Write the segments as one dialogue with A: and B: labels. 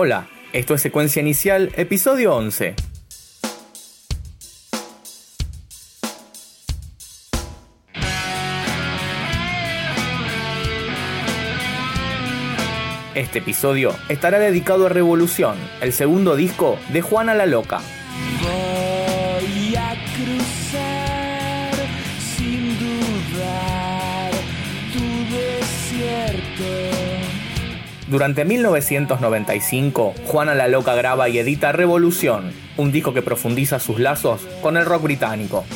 A: Hola, esto es Secuencia Inicial, episodio 11. Este episodio estará dedicado a Revolución, el segundo disco de Juana la Loca. Durante 1995, Juana la Loca graba y edita Revolución, un disco que profundiza sus lazos con el rock británico.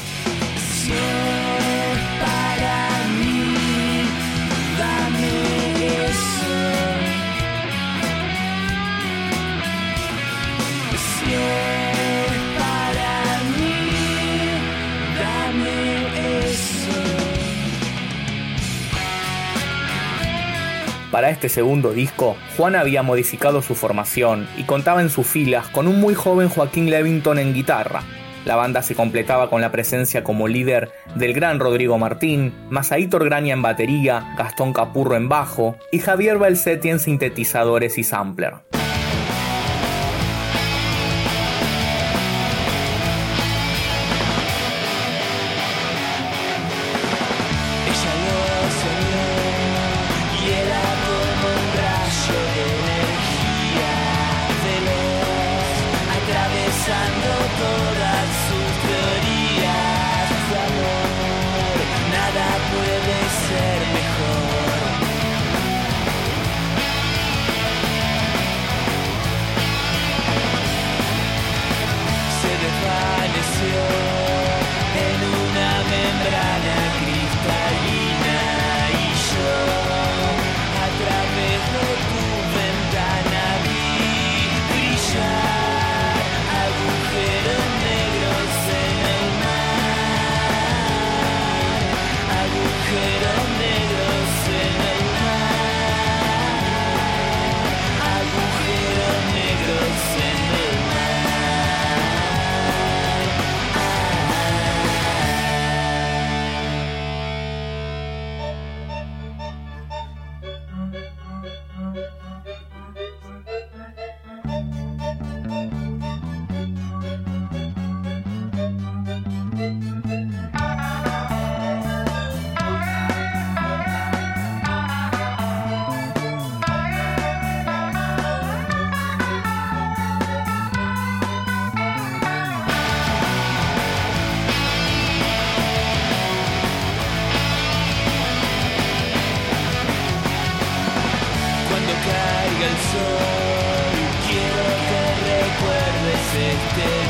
B: Para
A: este segundo disco, Juan había modificado su formación y contaba en sus filas con un muy joven Joaquín Levington en guitarra. La banda se completaba con la presencia como líder del gran Rodrigo Martín, Masaítor Graña en batería, Gastón Capurro en bajo y Javier Balsetti en sintetizadores y sampler.
B: El sol, quiero que recuerdes este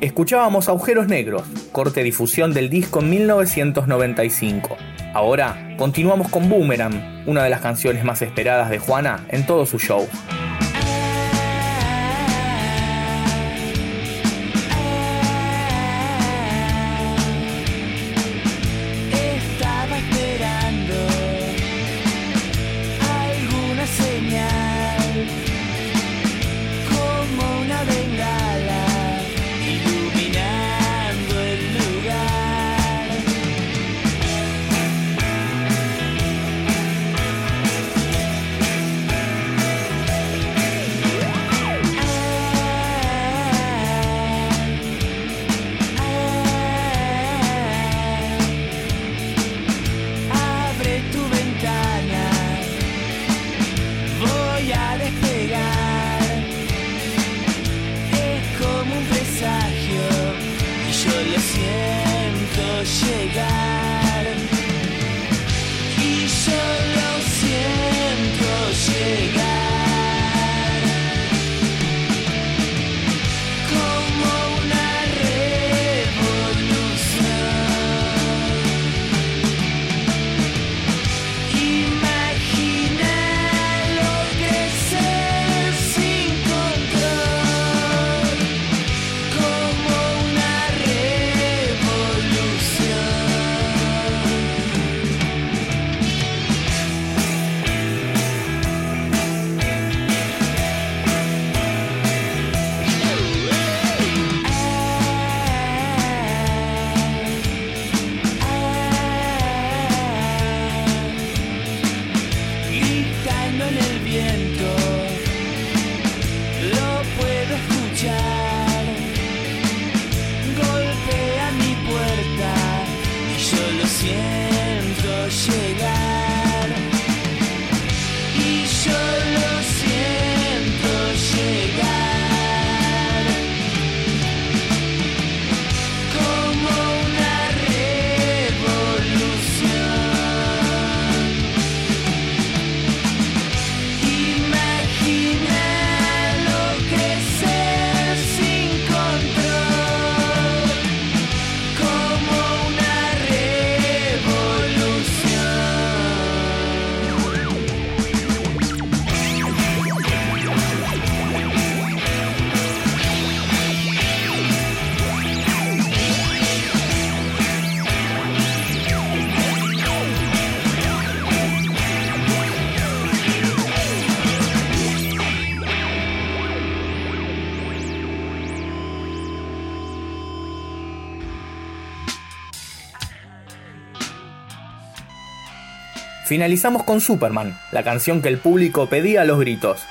A: Escuchábamos Agujeros Negros, corte difusión del disco en 1995. Ahora continuamos con Boomerang, una de las canciones más esperadas de Juana en todo su show. Finalizamos con Superman, la canción que el público pedía a los gritos.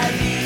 B: I